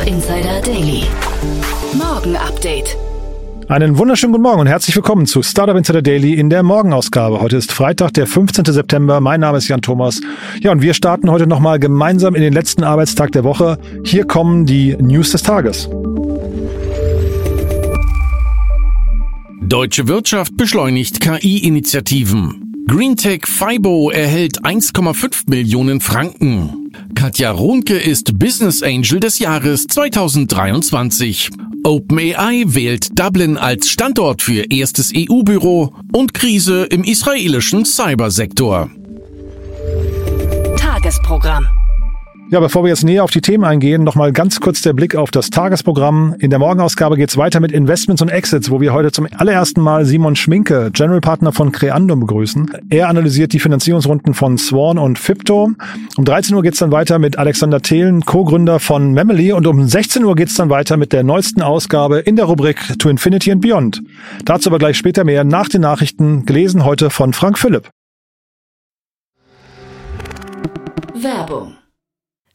Startup Insider Daily. Morgen Update. Einen wunderschönen guten Morgen und herzlich willkommen zu Startup Insider Daily in der Morgenausgabe. Heute ist Freitag, der 15. September. Mein Name ist Jan Thomas. Ja, und wir starten heute nochmal gemeinsam in den letzten Arbeitstag der Woche. Hier kommen die News des Tages. Deutsche Wirtschaft beschleunigt KI-Initiativen. Greentech Fibo erhält 1,5 Millionen Franken. Katja Runke ist Business Angel des Jahres 2023. OpenAI wählt Dublin als Standort für erstes EU-Büro und Krise im israelischen Cybersektor. Tagesprogramm. Ja, bevor wir jetzt näher auf die Themen eingehen, nochmal ganz kurz der Blick auf das Tagesprogramm. In der Morgenausgabe geht's weiter mit Investments und Exits, wo wir heute zum allerersten Mal Simon Schminke, General Partner von Creandum, begrüßen. Er analysiert die Finanzierungsrunden von Swan und Fipto. Um 13 Uhr geht's dann weiter mit Alexander Thelen, Co-Gründer von Memely. Und um 16 Uhr geht's dann weiter mit der neuesten Ausgabe in der Rubrik To Infinity and Beyond. Dazu aber gleich später mehr nach den Nachrichten, gelesen heute von Frank Philipp. Werbung.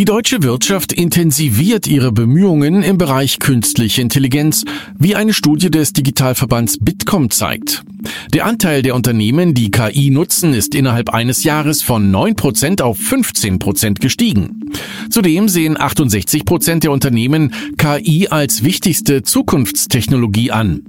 Die deutsche Wirtschaft intensiviert ihre Bemühungen im Bereich künstliche Intelligenz, wie eine Studie des Digitalverbands Bitkom zeigt. Der Anteil der Unternehmen, die KI nutzen, ist innerhalb eines Jahres von 9% auf 15% gestiegen. Zudem sehen 68% der Unternehmen KI als wichtigste Zukunftstechnologie an.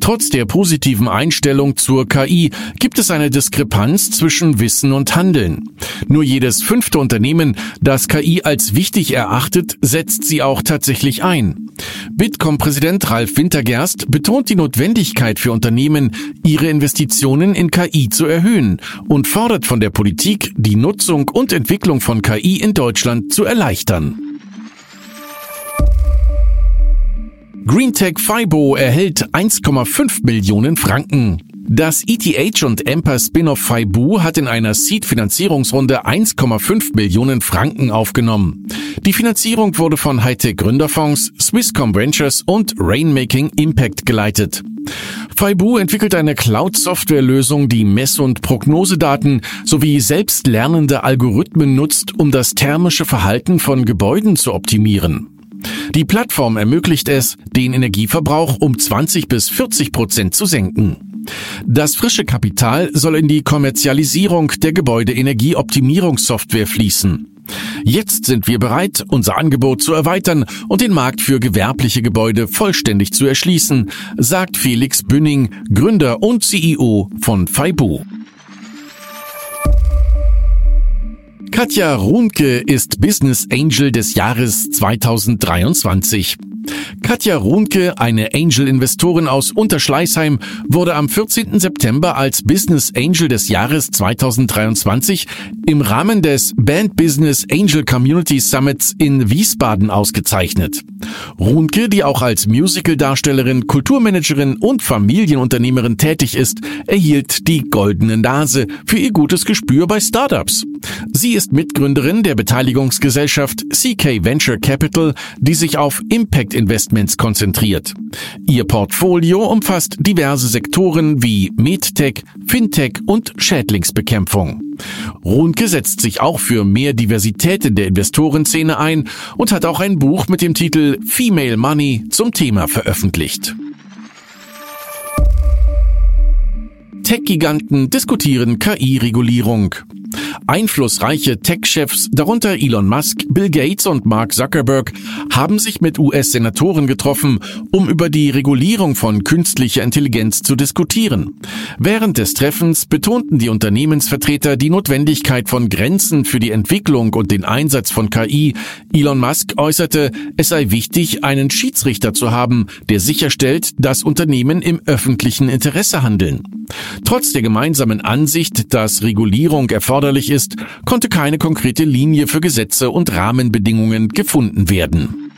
Trotz der positiven Einstellung zur KI gibt es eine Diskrepanz zwischen Wissen und Handeln. Nur jedes fünfte Unternehmen, das KI als wichtig erachtet, setzt sie auch tatsächlich ein. Bitkom-Präsident Ralf Wintergerst betont die Notwendigkeit für Unternehmen, ihre Investitionen in KI zu erhöhen und fordert von der Politik, die Nutzung und Entwicklung von KI in Deutschland zu erleichtern. Greentech Fibo erhält 1,5 Millionen Franken. Das ETH und Emper Spin-off Faibu hat in einer Seed-Finanzierungsrunde 1,5 Millionen Franken aufgenommen. Die Finanzierung wurde von Hightech Gründerfonds, Swisscom Ventures und Rainmaking Impact geleitet. Faibu entwickelt eine Cloud-Software-Lösung, die Mess- und Prognosedaten sowie selbstlernende Algorithmen nutzt, um das thermische Verhalten von Gebäuden zu optimieren. Die Plattform ermöglicht es, den Energieverbrauch um 20 bis 40 Prozent zu senken. Das frische Kapital soll in die Kommerzialisierung der Gebäudeenergieoptimierungssoftware fließen. Jetzt sind wir bereit, unser Angebot zu erweitern und den Markt für gewerbliche Gebäude vollständig zu erschließen, sagt Felix Bünning, Gründer und CEO von Faibu. Katja Runke ist Business Angel des Jahres 2023. Katja Runke, eine Angel-Investorin aus Unterschleißheim, wurde am 14. September als Business Angel des Jahres 2023 im Rahmen des Band Business Angel Community Summits in Wiesbaden ausgezeichnet. Runke, die auch als Musical-Darstellerin, Kulturmanagerin und Familienunternehmerin tätig ist, erhielt die goldene Nase für ihr gutes Gespür bei Startups. Sie ist Mitgründerin der Beteiligungsgesellschaft CK Venture Capital, die sich auf Impact Investments konzentriert. Ihr Portfolio umfasst diverse Sektoren wie MedTech, Fintech und Schädlingsbekämpfung. Runke setzt sich auch für mehr Diversität in der Investorenszene ein und hat auch ein Buch mit dem Titel Female Money zum Thema veröffentlicht. Tech-Giganten diskutieren KI-Regulierung. Einflussreiche Tech-Chefs, darunter Elon Musk, Bill Gates und Mark Zuckerberg, haben sich mit US-Senatoren getroffen, um über die Regulierung von künstlicher Intelligenz zu diskutieren. Während des Treffens betonten die Unternehmensvertreter die Notwendigkeit von Grenzen für die Entwicklung und den Einsatz von KI. Elon Musk äußerte, es sei wichtig, einen Schiedsrichter zu haben, der sicherstellt, dass Unternehmen im öffentlichen Interesse handeln. Trotz der gemeinsamen Ansicht, dass Regulierung erforderlich ist, konnte keine konkrete Linie für Gesetze und Rahmenbedingungen gefunden werden.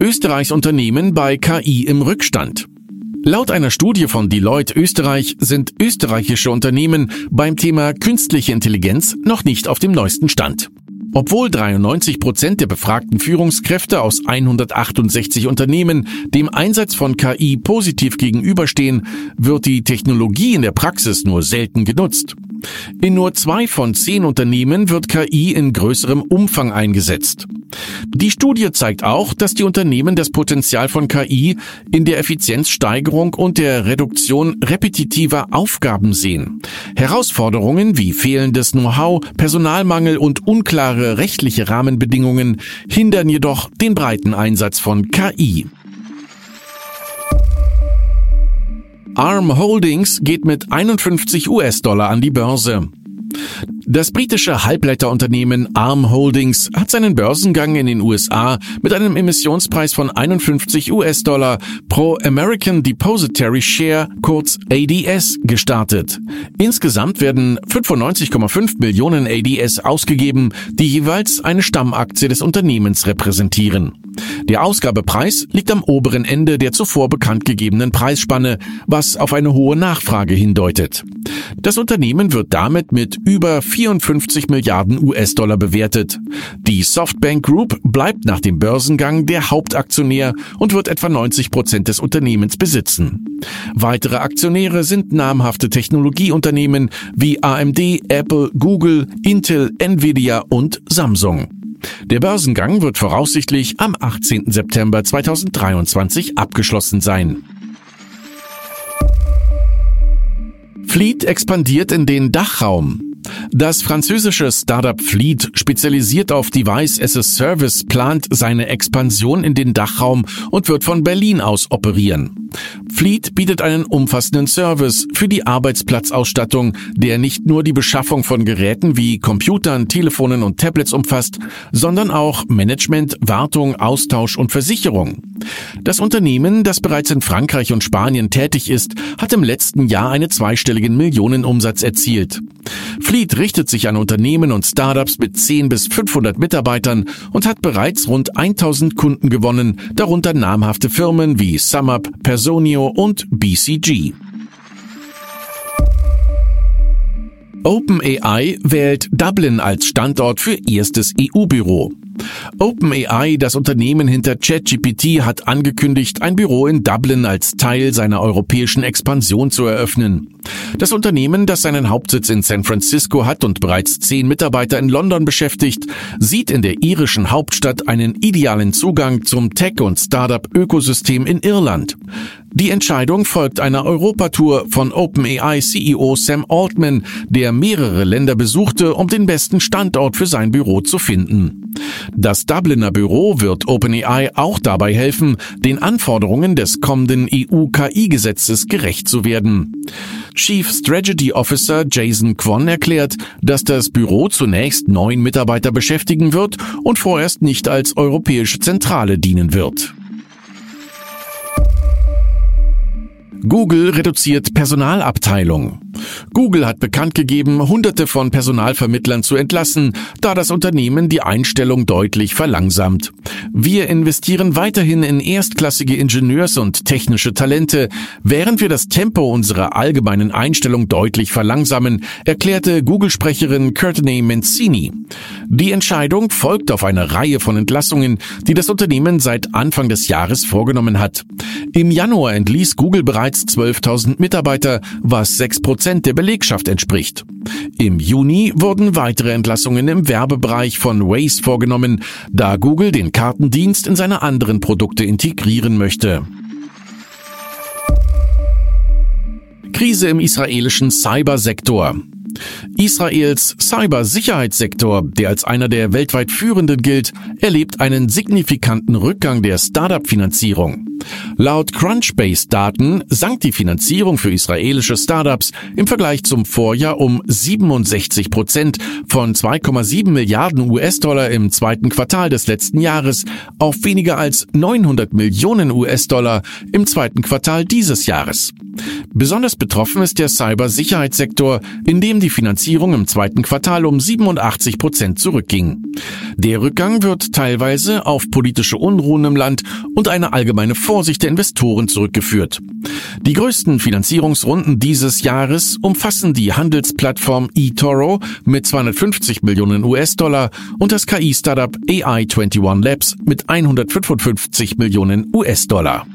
Österreichs Unternehmen bei KI im Rückstand. Laut einer Studie von Deloitte Österreich sind österreichische Unternehmen beim Thema künstliche Intelligenz noch nicht auf dem neuesten Stand. Obwohl 93 Prozent der befragten Führungskräfte aus 168 Unternehmen dem Einsatz von KI positiv gegenüberstehen, wird die Technologie in der Praxis nur selten genutzt. In nur zwei von zehn Unternehmen wird KI in größerem Umfang eingesetzt. Die Studie zeigt auch, dass die Unternehmen das Potenzial von KI in der Effizienzsteigerung und der Reduktion repetitiver Aufgaben sehen. Herausforderungen wie fehlendes Know-how, Personalmangel und unklare rechtliche Rahmenbedingungen hindern jedoch den breiten Einsatz von KI. ARM Holdings geht mit 51 US-Dollar an die Börse. Das britische Halbleiterunternehmen ARM Holdings hat seinen Börsengang in den USA mit einem Emissionspreis von 51 US-Dollar pro American Depository Share, kurz ADS, gestartet. Insgesamt werden 95,5 Millionen ADS ausgegeben, die jeweils eine Stammaktie des Unternehmens repräsentieren. Der Ausgabepreis liegt am oberen Ende der zuvor bekannt gegebenen Preisspanne, was auf eine hohe Nachfrage hindeutet. Das Unternehmen wird damit mit über 54 Milliarden US-Dollar bewertet. Die Softbank Group bleibt nach dem Börsengang der Hauptaktionär und wird etwa 90 Prozent des Unternehmens besitzen. Weitere Aktionäre sind namhafte Technologieunternehmen wie AMD, Apple, Google, Intel, Nvidia und Samsung. Der Börsengang wird voraussichtlich am 18. September 2023 abgeschlossen sein. Fleet expandiert in den Dachraum. Das französische Startup Fleet, spezialisiert auf Device as a Service, plant seine Expansion in den Dachraum und wird von Berlin aus operieren. Fleet bietet einen umfassenden Service für die Arbeitsplatzausstattung, der nicht nur die Beschaffung von Geräten wie Computern, Telefonen und Tablets umfasst, sondern auch Management, Wartung, Austausch und Versicherung. Das Unternehmen, das bereits in Frankreich und Spanien tätig ist, hat im letzten Jahr einen zweistelligen Millionenumsatz erzielt. Fleet richtet sich an Unternehmen und Startups mit 10 bis 500 Mitarbeitern und hat bereits rund 1000 Kunden gewonnen, darunter namhafte Firmen wie SumUp, Personio und BCG. OpenAI wählt Dublin als Standort für erstes EU-Büro. OpenAI, das Unternehmen hinter ChatGPT, hat angekündigt, ein Büro in Dublin als Teil seiner europäischen Expansion zu eröffnen. Das Unternehmen, das seinen Hauptsitz in San Francisco hat und bereits zehn Mitarbeiter in London beschäftigt, sieht in der irischen Hauptstadt einen idealen Zugang zum Tech- und Startup-Ökosystem in Irland. Die Entscheidung folgt einer Europatour von OpenAI CEO Sam Altman, der mehrere Länder besuchte, um den besten Standort für sein Büro zu finden. Das Dubliner Büro wird OpenAI auch dabei helfen, den Anforderungen des kommenden EU-KI-Gesetzes gerecht zu werden. Chief Strategy Officer Jason Kwon erklärt, dass das Büro zunächst neun Mitarbeiter beschäftigen wird und vorerst nicht als europäische Zentrale dienen wird. Google reduziert Personalabteilung. Google hat bekannt gegeben, hunderte von Personalvermittlern zu entlassen, da das Unternehmen die Einstellung deutlich verlangsamt. Wir investieren weiterhin in erstklassige Ingenieurs- und technische Talente, während wir das Tempo unserer allgemeinen Einstellung deutlich verlangsamen, erklärte Google-Sprecherin Courtney Mancini. Die Entscheidung folgt auf eine Reihe von Entlassungen, die das Unternehmen seit Anfang des Jahres vorgenommen hat. Im Januar entließ Google bereits 12.000 Mitarbeiter, was 6 Prozent der Belegschaft entspricht. Im Juni wurden weitere Entlassungen im Werbebereich von Waze vorgenommen, da Google den Kartendienst in seine anderen Produkte integrieren möchte. Krise im israelischen Cybersektor. Israels Cybersicherheitssektor, der als einer der weltweit führenden gilt, erlebt einen signifikanten Rückgang der Startup-Finanzierung. Laut Crunchbase-Daten sank die Finanzierung für israelische Startups im Vergleich zum Vorjahr um 67 Prozent von 2,7 Milliarden US-Dollar im zweiten Quartal des letzten Jahres auf weniger als 900 Millionen US-Dollar im zweiten Quartal dieses Jahres. Besonders betroffen ist der Cybersicherheitssektor, in dem die Finanzierung im zweiten Quartal um 87 Prozent zurückging. Der Rückgang wird teilweise auf politische Unruhen im Land und eine allgemeine Vorsicht der Investoren zurückgeführt. Die größten Finanzierungsrunden dieses Jahres umfassen die Handelsplattform eToro mit 250 Millionen US-Dollar und das KI-Startup AI21 Labs mit 155 Millionen US-Dollar.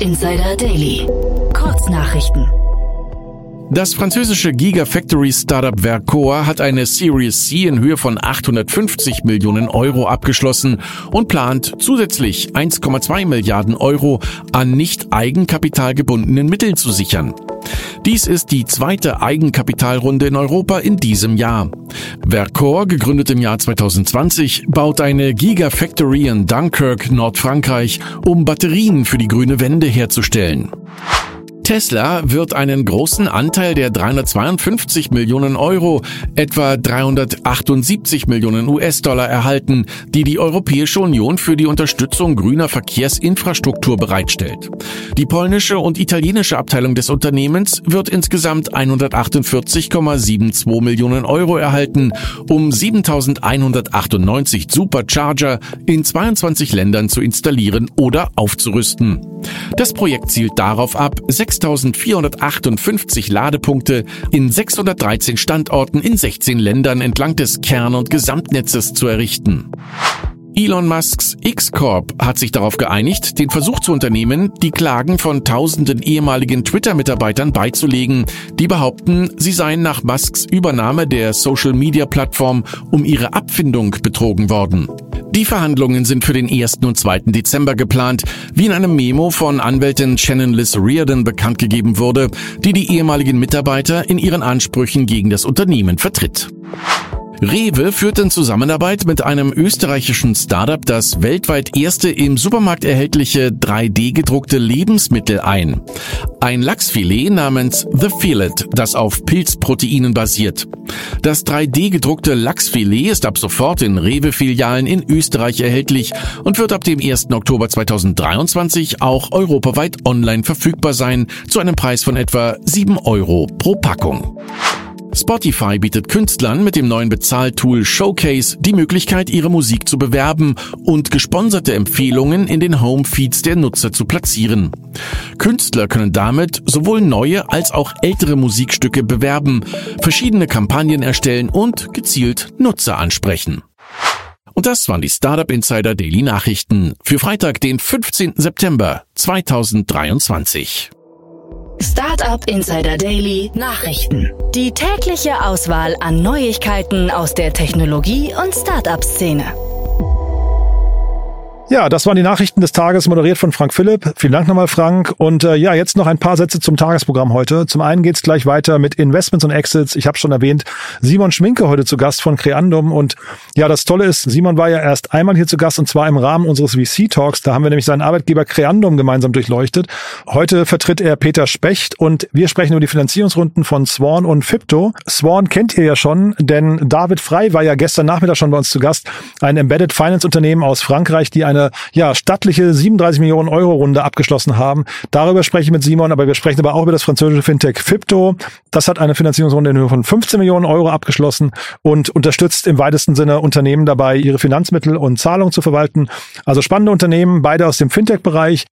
Insider Daily. Kurznachrichten. Das französische Gigafactory Startup Vercoa hat eine Series C in Höhe von 850 Millionen Euro abgeschlossen und plant zusätzlich 1,2 Milliarden Euro an nicht eigenkapitalgebundenen Mitteln zu sichern. Dies ist die zweite Eigenkapitalrunde in Europa in diesem Jahr. Vercor, gegründet im Jahr 2020, baut eine Gigafactory in Dunkirk, Nordfrankreich, um Batterien für die grüne Wende herzustellen. Tesla wird einen großen Anteil der 352 Millionen Euro, etwa 378 Millionen US-Dollar erhalten, die die Europäische Union für die Unterstützung grüner Verkehrsinfrastruktur bereitstellt. Die polnische und italienische Abteilung des Unternehmens wird insgesamt 148,72 Millionen Euro erhalten, um 7198 Supercharger in 22 Ländern zu installieren oder aufzurüsten. Das Projekt zielt darauf ab, 6.458 Ladepunkte in 613 Standorten in 16 Ländern entlang des Kern- und Gesamtnetzes zu errichten. Elon Musks X-Corp hat sich darauf geeinigt, den Versuch zu unternehmen, die Klagen von tausenden ehemaligen Twitter-Mitarbeitern beizulegen, die behaupten, sie seien nach Musks Übernahme der Social-Media-Plattform um ihre Abfindung betrogen worden. Die Verhandlungen sind für den 1. und 2. Dezember geplant, wie in einem Memo von Anwältin Shannon Liz Reardon bekannt gegeben wurde, die die ehemaligen Mitarbeiter in ihren Ansprüchen gegen das Unternehmen vertritt. Rewe führt in Zusammenarbeit mit einem österreichischen Startup das weltweit erste im Supermarkt erhältliche 3D gedruckte Lebensmittel ein. Ein Lachsfilet namens The Fillet, das auf Pilzproteinen basiert. Das 3D gedruckte Lachsfilet ist ab sofort in Rewe-Filialen in Österreich erhältlich und wird ab dem 1. Oktober 2023 auch europaweit online verfügbar sein, zu einem Preis von etwa 7 Euro pro Packung. Spotify bietet Künstlern mit dem neuen Bezahltool Showcase die Möglichkeit, ihre Musik zu bewerben und gesponserte Empfehlungen in den Homefeeds der Nutzer zu platzieren. Künstler können damit sowohl neue als auch ältere Musikstücke bewerben, verschiedene Kampagnen erstellen und gezielt Nutzer ansprechen. Und das waren die Startup Insider Daily Nachrichten für Freitag, den 15. September 2023. Startup Insider Daily Nachrichten. Die tägliche Auswahl an Neuigkeiten aus der Technologie- und Startup-Szene. Ja, das waren die Nachrichten des Tages, moderiert von Frank Philipp. Vielen Dank nochmal, Frank. Und äh, ja, jetzt noch ein paar Sätze zum Tagesprogramm heute. Zum einen geht's gleich weiter mit Investments und Exits. Ich habe schon erwähnt, Simon Schminke heute zu Gast von Creandum. Und ja, das Tolle ist, Simon war ja erst einmal hier zu Gast und zwar im Rahmen unseres VC-Talks. Da haben wir nämlich seinen Arbeitgeber Creandum gemeinsam durchleuchtet. Heute vertritt er Peter Specht und wir sprechen über die Finanzierungsrunden von Swan und Fipto. Swan kennt ihr ja schon, denn David Frey war ja gestern Nachmittag schon bei uns zu Gast. Ein Embedded Finance Unternehmen aus Frankreich, die eine eine ja stattliche 37 Millionen Euro Runde abgeschlossen haben. Darüber spreche ich mit Simon, aber wir sprechen aber auch über das französische Fintech Fipto. Das hat eine Finanzierungsrunde in Höhe von 15 Millionen Euro abgeschlossen und unterstützt im weitesten Sinne Unternehmen dabei, ihre Finanzmittel und Zahlungen zu verwalten. Also spannende Unternehmen, beide aus dem Fintech-Bereich.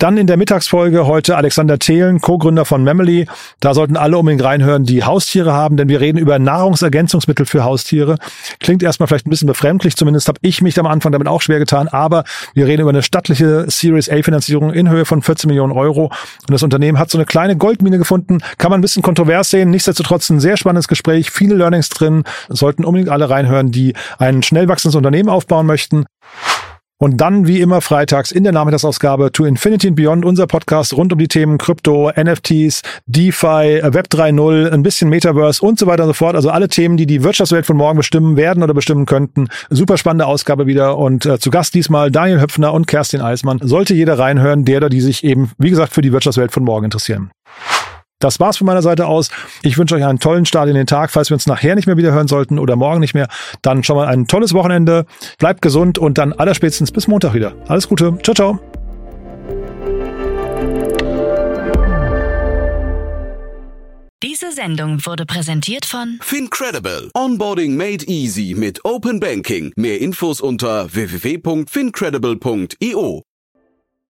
Dann in der Mittagsfolge heute Alexander Thelen, Co-Gründer von Memely. Da sollten alle unbedingt reinhören, die Haustiere haben, denn wir reden über Nahrungsergänzungsmittel für Haustiere. Klingt erstmal vielleicht ein bisschen befremdlich, zumindest habe ich mich am Anfang damit auch schwer getan, aber wir reden über eine stattliche Series A Finanzierung in Höhe von 14 Millionen Euro und das Unternehmen hat so eine kleine Goldmine gefunden, kann man ein bisschen kontrovers sehen, nichtsdestotrotz ein sehr spannendes Gespräch, viele Learnings drin, sollten unbedingt alle reinhören, die ein schnell wachsendes Unternehmen aufbauen möchten. Und dann, wie immer, freitags in der Nachmittagsausgabe To Infinity and Beyond, unser Podcast rund um die Themen Krypto, NFTs, DeFi, Web 3.0, ein bisschen Metaverse und so weiter und so fort. Also alle Themen, die die Wirtschaftswelt von morgen bestimmen werden oder bestimmen könnten. Super spannende Ausgabe wieder. Und äh, zu Gast diesmal Daniel Höpfner und Kerstin Eismann. Sollte jeder reinhören, der oder die sich eben, wie gesagt, für die Wirtschaftswelt von morgen interessieren. Das war's von meiner Seite aus. Ich wünsche euch einen tollen Start in den Tag. Falls wir uns nachher nicht mehr wieder hören sollten oder morgen nicht mehr, dann schon mal ein tolles Wochenende. Bleibt gesund und dann allerspätestens bis Montag wieder. Alles Gute. Ciao, ciao. Diese Sendung wurde präsentiert von Fincredible. Onboarding made easy mit Open Banking. Mehr Infos unter www.fincredible.io.